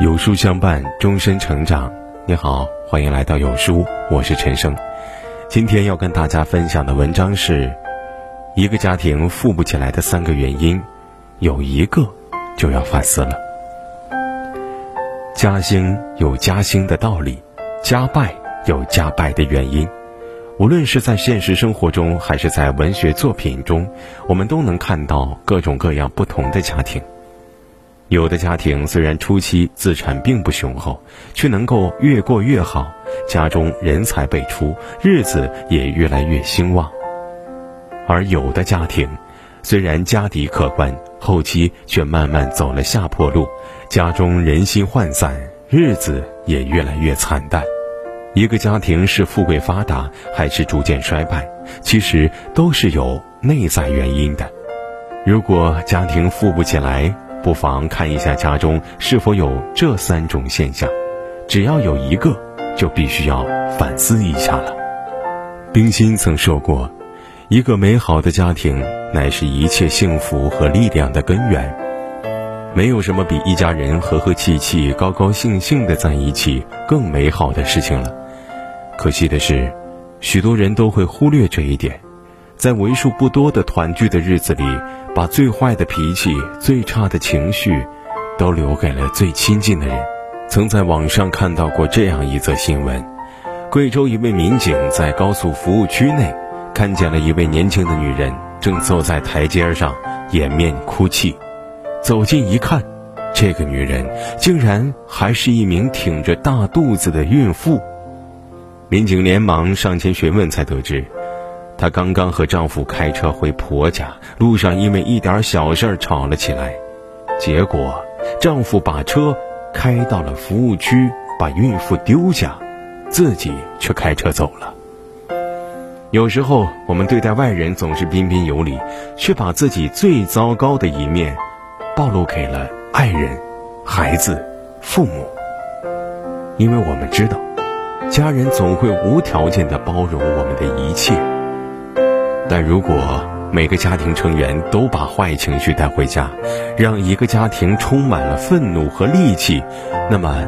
有书相伴，终身成长。你好，欢迎来到有书，我是陈生。今天要跟大家分享的文章是：一个家庭富不起来的三个原因，有一个就要反思了。家兴有家兴的道理，家败有家败的原因。无论是在现实生活中，还是在文学作品中，我们都能看到各种各样不同的家庭。有的家庭虽然初期资产并不雄厚，却能够越过越好，家中人才辈出，日子也越来越兴旺；而有的家庭，虽然家底可观，后期却慢慢走了下坡路，家中人心涣散，日子也越来越惨淡。一个家庭是富贵发达，还是逐渐衰败，其实都是有内在原因的。如果家庭富不起来，不妨看一下家中是否有这三种现象。只要有一个，就必须要反思一下了。冰心曾说过：“一个美好的家庭，乃是一切幸福和力量的根源。没有什么比一家人和和气气、高高兴兴的在一起更美好的事情了。”可惜的是，许多人都会忽略这一点，在为数不多的团聚的日子里，把最坏的脾气、最差的情绪，都留给了最亲近的人。曾在网上看到过这样一则新闻：贵州一位民警在高速服务区内，看见了一位年轻的女人正坐在台阶上掩面哭泣。走近一看，这个女人竟然还是一名挺着大肚子的孕妇。民警连忙上前询问，才得知，她刚刚和丈夫开车回婆家，路上因为一点小事吵了起来，结果丈夫把车开到了服务区，把孕妇丢下，自己却开车走了。有时候我们对待外人总是彬彬有礼，却把自己最糟糕的一面暴露给了爱人、孩子、父母，因为我们知道。家人总会无条件的包容我们的一切，但如果每个家庭成员都把坏情绪带回家，让一个家庭充满了愤怒和戾气，那么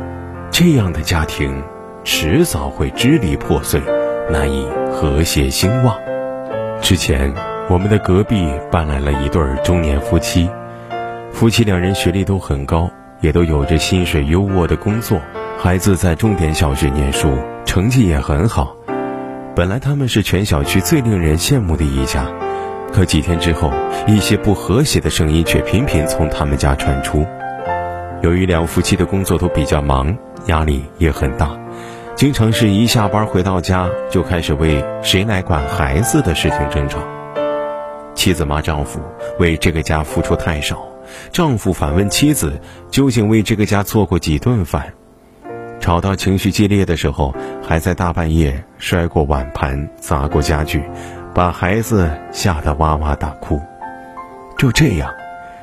这样的家庭迟早会支离破碎，难以和谐兴旺。之前，我们的隔壁搬来了一对中年夫妻，夫妻两人学历都很高，也都有着薪水优渥的工作。孩子在重点小学念书，成绩也很好。本来他们是全小区最令人羡慕的一家，可几天之后，一些不和谐的声音却频频从他们家传出。由于两夫妻的工作都比较忙，压力也很大，经常是一下班回到家就开始为谁来管孩子的事情争吵。妻子骂丈夫为这个家付出太少，丈夫反问妻子究竟为这个家做过几顿饭。吵到情绪激烈的时候，还在大半夜摔过碗盘、砸过家具，把孩子吓得哇哇大哭。就这样，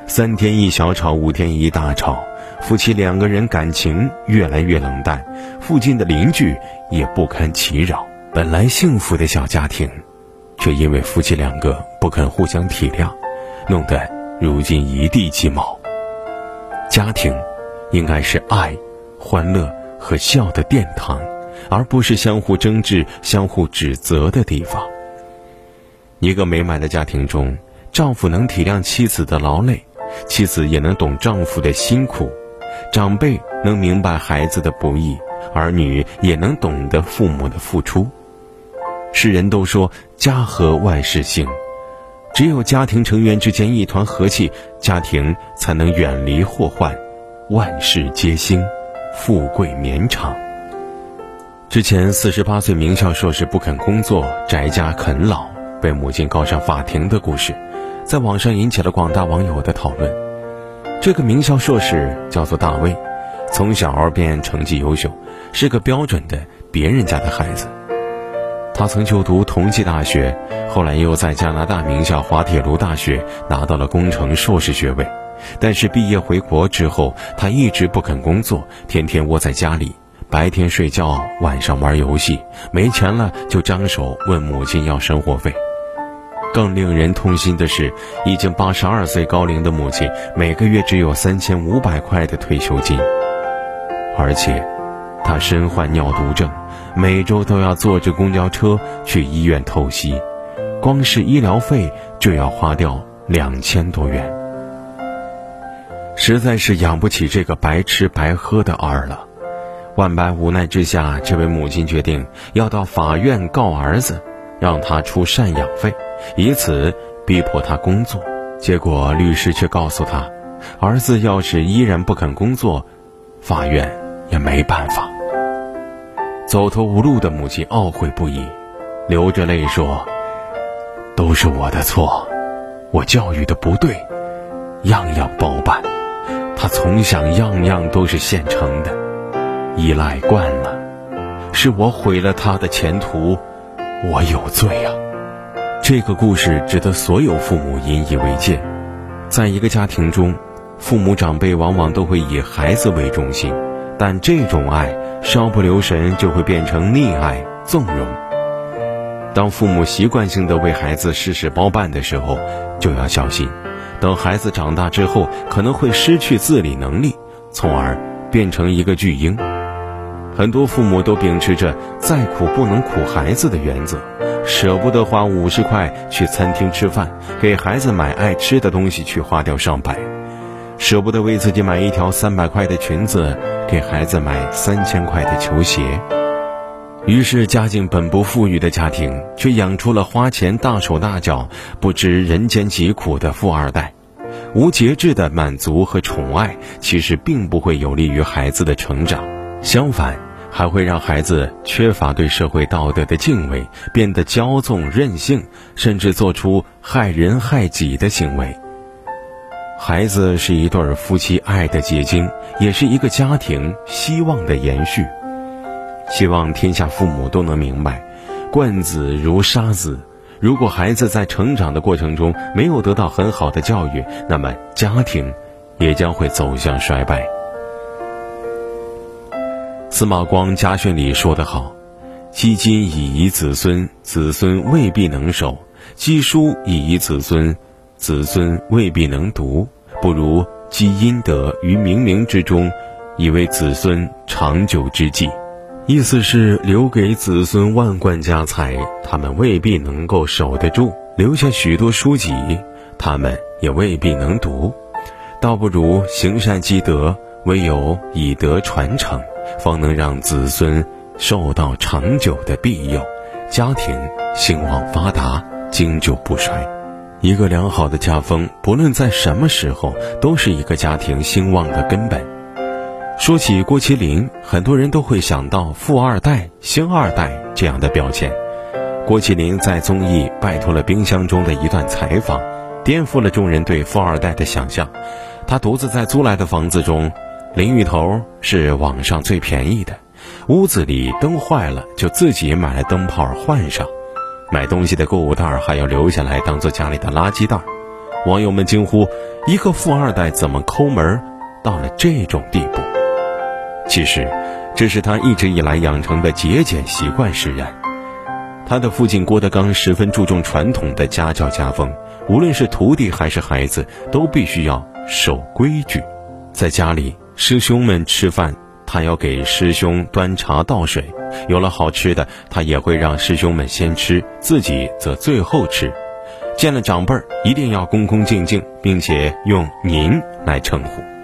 三天一小吵，五天一大吵，夫妻两个人感情越来越冷淡，附近的邻居也不堪其扰。本来幸福的小家庭，却因为夫妻两个不肯互相体谅，弄得如今一地鸡毛。家庭，应该是爱、欢乐。和笑的殿堂，而不是相互争执、相互指责的地方。一个美满的家庭中，丈夫能体谅妻子的劳累，妻子也能懂丈夫的辛苦，长辈能明白孩子的不易，儿女也能懂得父母的付出。世人都说家和万事兴，只有家庭成员之间一团和气，家庭才能远离祸患，万事皆兴。富贵绵长。之前四十八岁名校硕士不肯工作，宅家啃老，被母亲告上法庭的故事，在网上引起了广大网友的讨论。这个名校硕士叫做大卫，从小便成绩优秀，是个标准的别人家的孩子。他曾就读同济大学，后来又在加拿大名校滑铁卢大学拿到了工程硕士学位。但是毕业回国之后，他一直不肯工作，天天窝在家里，白天睡觉，晚上玩游戏，没钱了就张手问母亲要生活费。更令人痛心的是，已经八十二岁高龄的母亲每个月只有三千五百块的退休金。而且他身患尿毒症，每周都要坐着公交车去医院透析，光是医疗费就要花掉两千多元，实在是养不起这个白吃白喝的儿了。万般无奈之下，这位母亲决定要到法院告儿子，让他出赡养费，以此逼迫他工作。结果律师却告诉他，儿子要是依然不肯工作，法院也没办法。走投无路的母亲懊悔不已，流着泪说：“都是我的错，我教育的不对，样样包办。他从小样样都是现成的。”依赖惯了，是我毁了他的前途，我有罪啊！这个故事值得所有父母引以为戒。在一个家庭中，父母长辈往往都会以孩子为中心，但这种爱稍不留神就会变成溺爱、纵容。当父母习惯性的为孩子事事包办的时候，就要小心，等孩子长大之后，可能会失去自理能力，从而变成一个巨婴。很多父母都秉持着“再苦不能苦孩子”的原则，舍不得花五十块去餐厅吃饭，给孩子买爱吃的东西去花掉上百，舍不得为自己买一条三百块的裙子，给孩子买三千块的球鞋。于是，家境本不富裕的家庭却养出了花钱大手大脚、不知人间疾苦的富二代。无节制的满足和宠爱，其实并不会有利于孩子的成长，相反。还会让孩子缺乏对社会道德的敬畏，变得骄纵任性，甚至做出害人害己的行为。孩子是一对夫妻爱的结晶，也是一个家庭希望的延续。希望天下父母都能明白，惯子如杀子。如果孩子在成长的过程中没有得到很好的教育，那么家庭也将会走向衰败。司马光家训里说得好：“积金以遗子孙，子孙未必能守；积书以遗子孙，子孙未必能读。不如积阴德于冥冥之中，以为子孙长久之计。”意思是留给子孙万贯家财，他们未必能够守得住；留下许多书籍，他们也未必能读。倒不如行善积德，唯有以德传承。方能让子孙受到长久的庇佑，家庭兴旺发达，经久不衰。一个良好的家风，不论在什么时候，都是一个家庭兴旺的根本。说起郭麒麟，很多人都会想到富二代、星二代这样的标签。郭麒麟在综艺拜托了冰箱中的一段采访，颠覆了众人对富二代的想象。他独自在租来的房子中。淋浴头是网上最便宜的，屋子里灯坏了就自己买了灯泡换上，买东西的购物袋还要留下来当做家里的垃圾袋。网友们惊呼：一个富二代怎么抠门到了这种地步？其实，这是他一直以来养成的节俭习惯使然。他的父亲郭德纲十分注重传统的家教家风，无论是徒弟还是孩子，都必须要守规矩，在家里。师兄们吃饭，他要给师兄端茶倒水。有了好吃的，他也会让师兄们先吃，自己则最后吃。见了长辈儿，一定要恭恭敬敬，并且用“您”来称呼。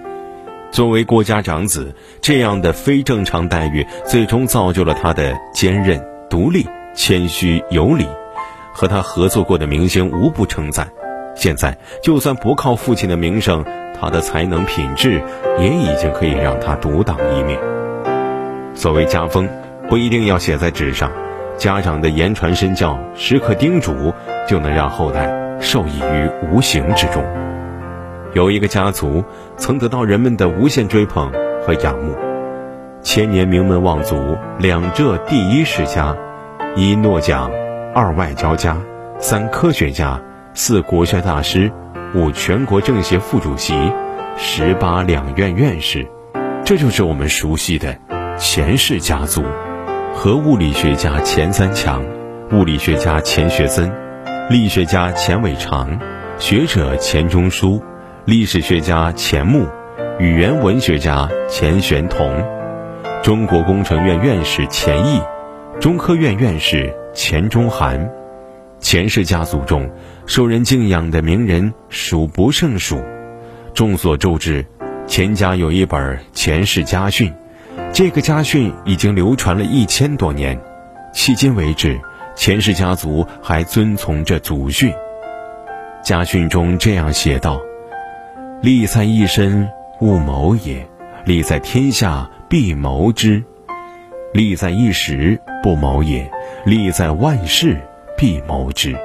作为郭家长子，这样的非正常待遇，最终造就了他的坚韧、独立、谦虚、有礼。和他合作过的明星无不称赞。现在，就算不靠父亲的名声，他的才能品质也已经可以让他独当一面。所谓家风，不一定要写在纸上，家长的言传身教、时刻叮嘱，就能让后代受益于无形之中。有一个家族曾得到人们的无限追捧和仰慕，千年名门望族，两浙第一世家，一诺奖，二外交家，三科学家。四国学大师，五全国政协副主席，十八两院院士，这就是我们熟悉的钱氏家族。和物理学家钱三强、物理学家钱学森、力学家钱伟长、学者钱钟书、历史学家钱穆、语言文学家钱玄同、中国工程院院士钱毅，中科院院士钱钟涵。钱氏家族中，受人敬仰的名人数不胜数。众所周知，钱家有一本《钱氏家训》，这个家训已经流传了一千多年，迄今为止，钱氏家族还遵从着祖训。家训中这样写道：“利在一身，勿谋也；利在天下，必谋之；利在一时，不谋也；利在万世。”必谋之，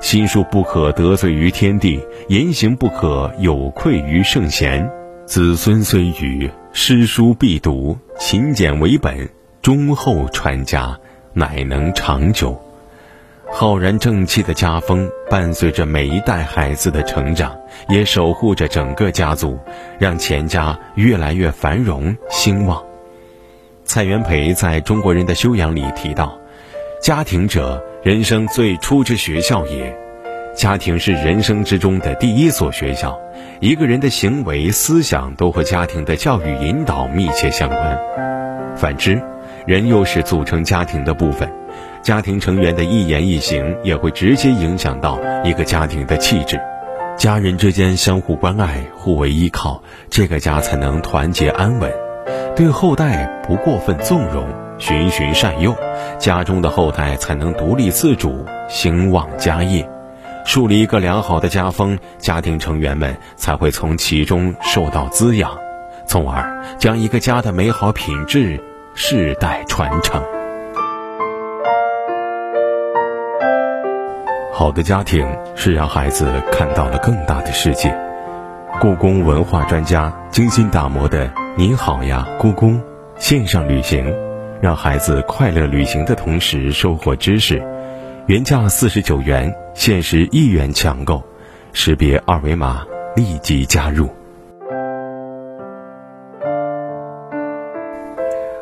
心术不可得罪于天地，言行不可有愧于圣贤。子孙虽愚，诗书必读，勤俭为本，忠厚传家，乃能长久。浩然正气的家风伴随着每一代孩子的成长，也守护着整个家族，让钱家越来越繁荣兴旺。蔡元培在中国人的修养里提到：“家庭者。”人生最初之学校也，家庭是人生之中的第一所学校。一个人的行为、思想都和家庭的教育引导密切相关。反之，人又是组成家庭的部分，家庭成员的一言一行也会直接影响到一个家庭的气质。家人之间相互关爱、互为依靠，这个家才能团结安稳。对后代不过分纵容。循循善诱，家中的后代才能独立自主、兴旺家业，树立一个良好的家风，家庭成员们才会从其中受到滋养，从而将一个家的美好品质世代传承。好的家庭是让孩子看到了更大的世界。故宫文化专家精心打磨的“你好呀，故宫”线上旅行。让孩子快乐旅行的同时收获知识，原价四十九元，限时一元抢购，识别二维码立即加入。